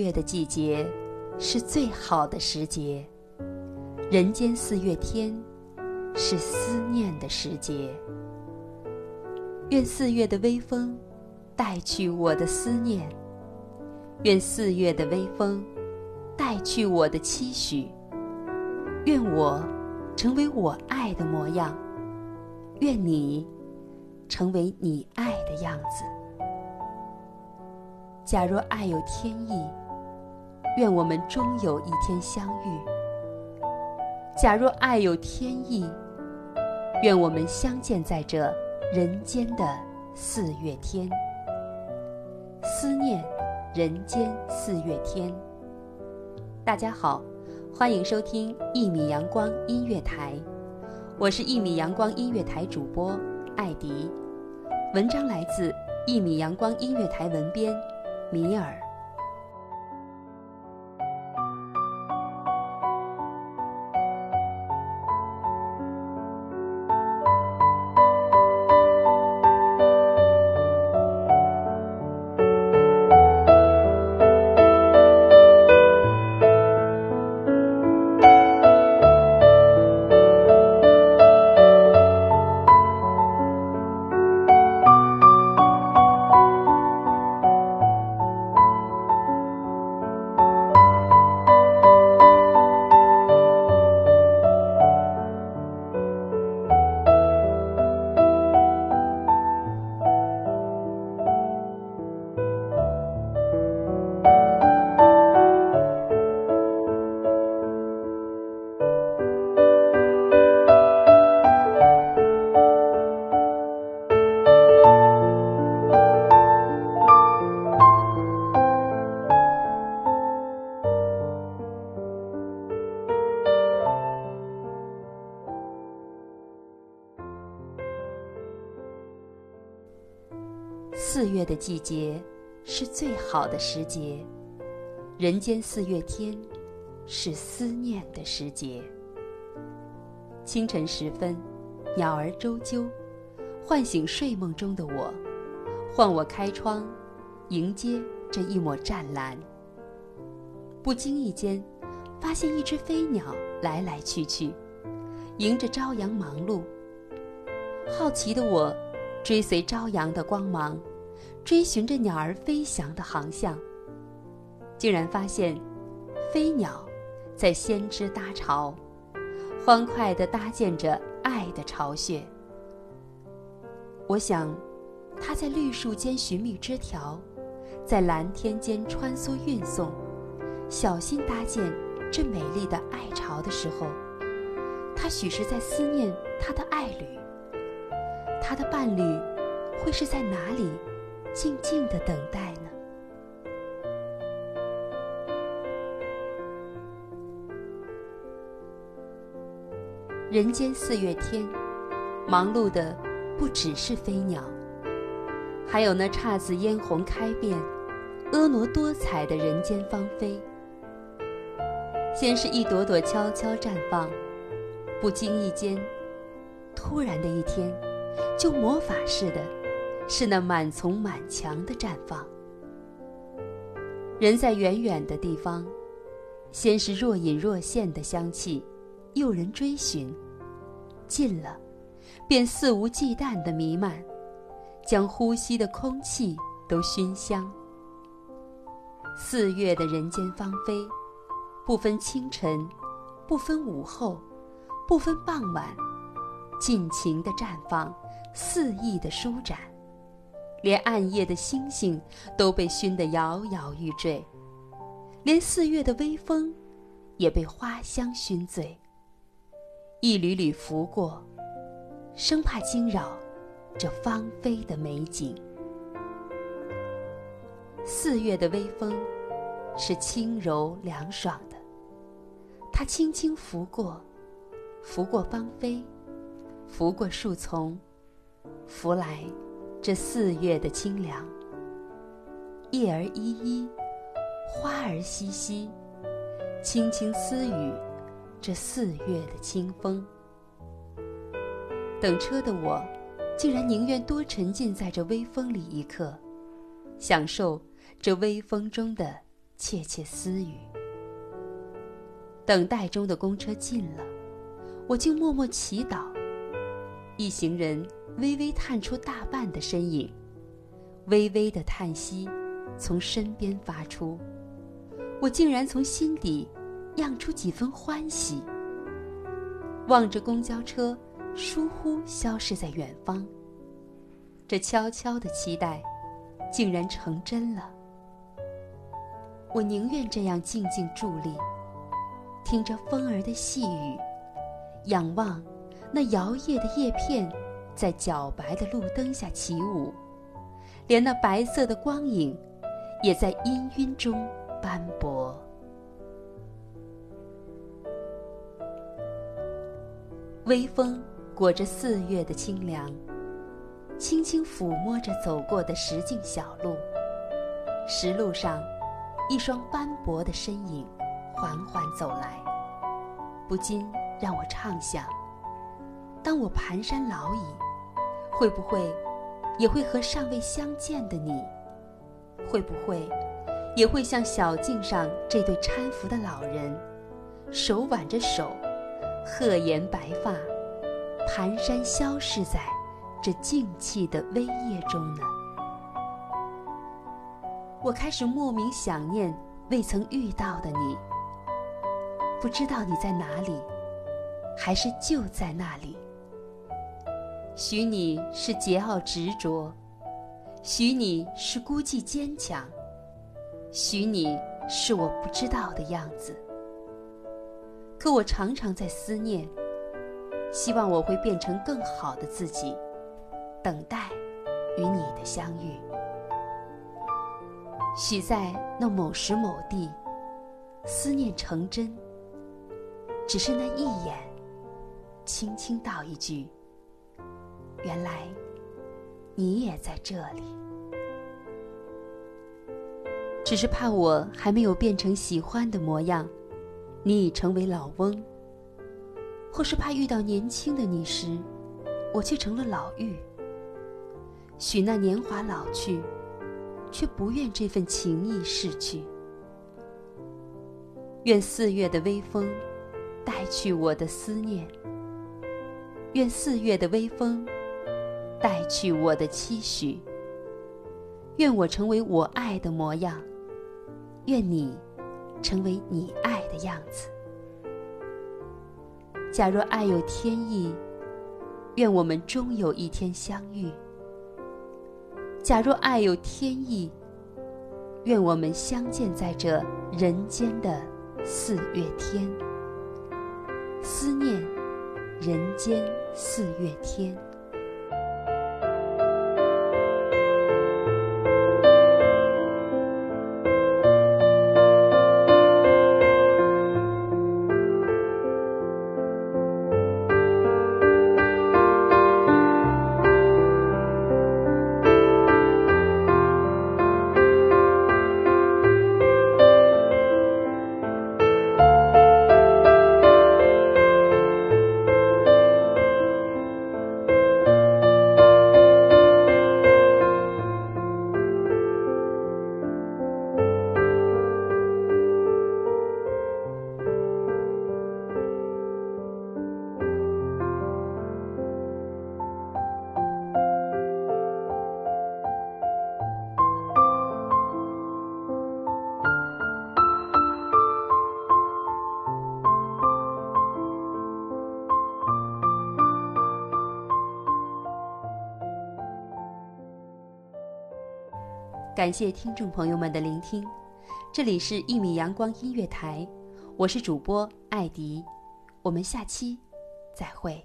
月的季节是最好的时节，人间四月天是思念的时节。愿四月的微风带去我的思念，愿四月的微风带去我的期许。愿我成为我爱的模样，愿你成为你爱的样子。假若爱有天意，愿我们终有一天相遇。假若爱有天意，愿我们相见在这人间的四月天。思念人间四月天。大家好，欢迎收听一米阳光音乐台，我是一米阳光音乐台主播艾迪。文章来自一米阳光音乐台文编。米尔。四月的季节是最好的时节，人间四月天是思念的时节。清晨时分，鸟儿啾啾，唤醒睡梦中的我，唤我开窗，迎接这一抹湛蓝。不经意间，发现一只飞鸟来来去去，迎着朝阳忙碌。好奇的我，追随朝阳的光芒。追寻着鸟儿飞翔的航向，竟然发现，飞鸟在先知搭巢，欢快地搭建着爱的巢穴。我想，它在绿树间寻觅枝条，在蓝天间穿梭运送，小心搭建这美丽的爱巢的时候，它许是在思念它的爱侣。它的伴侣会是在哪里？静静的等待呢。人间四月天，忙碌的不只是飞鸟，还有那姹紫嫣红开遍、婀娜多彩的人间芳菲。先是一朵朵悄悄绽放，不经意间，突然的一天，就魔法似的。是那满丛满墙的绽放。人在远远的地方，先是若隐若现的香气，诱人追寻；近了，便肆无忌惮的弥漫，将呼吸的空气都熏香。四月的人间芳菲，不分清晨，不分午后，不分傍晚，尽情的绽放，肆意的舒展，连暗夜的星星都被熏得摇摇欲坠，连四月的微风也被花香熏醉。一缕缕拂过，生怕惊扰这芳菲的美景。四月的微风是轻柔凉爽的，它轻轻拂过，拂过芳菲，拂过树丛，拂来这四月的清凉。叶儿依依，花儿淅淅，轻轻私语这四月的清风。等车的我，竟然宁愿多沉浸在这微风里一刻，享受。这微风中的窃窃私语。等待中的公车近了，我竟默默祈祷。一行人微微探出大半的身影，微微的叹息从身边发出，我竟然从心底漾出几分欢喜。望着公交车疏忽消失在远方，这悄悄的期待，竟然成真了。我宁愿这样静静伫立，听着风儿的细语，仰望那摇曳的叶片在皎白的路灯下起舞，连那白色的光影也在氤氲中斑驳。微风裹着四月的清凉，轻轻抚摸着走过的石径小路，石路上。一双斑驳的身影，缓缓走来，不禁让我畅想：当我蹒跚老矣，会不会也会和尚未相见的你？会不会也会像小径上这对搀扶的老人，手挽着手，鹤颜白发，蹒跚消失在这静气的微夜中呢？我开始莫名想念未曾遇到的你，不知道你在哪里，还是就在那里。许你是桀骜执着，许你是孤寂坚强，许你是我不知道的样子。可我常常在思念，希望我会变成更好的自己，等待与你的相遇。许在那某时某地，思念成真。只是那一眼，轻轻道一句：“原来你也在这里。”只是怕我还没有变成喜欢的模样，你已成为老翁；或是怕遇到年轻的你时，我却成了老妪。许那年华老去。却不愿这份情谊逝去。愿四月的微风带去我的思念。愿四月的微风带去我的期许。愿我成为我爱的模样。愿你成为你爱的样子。假若爱有天意，愿我们终有一天相遇。假若爱有天意，愿我们相见在这人间的四月天。思念，人间四月天。感谢听众朋友们的聆听，这里是《一米阳光音乐台》，我是主播艾迪，我们下期再会。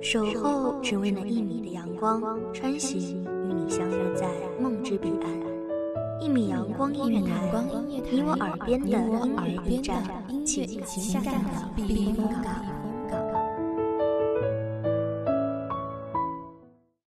守候只为那一米的阳光，穿行与你相约在梦之彼岸。一米阳光音乐台，你我耳边的音乐驿站，情感的避风港。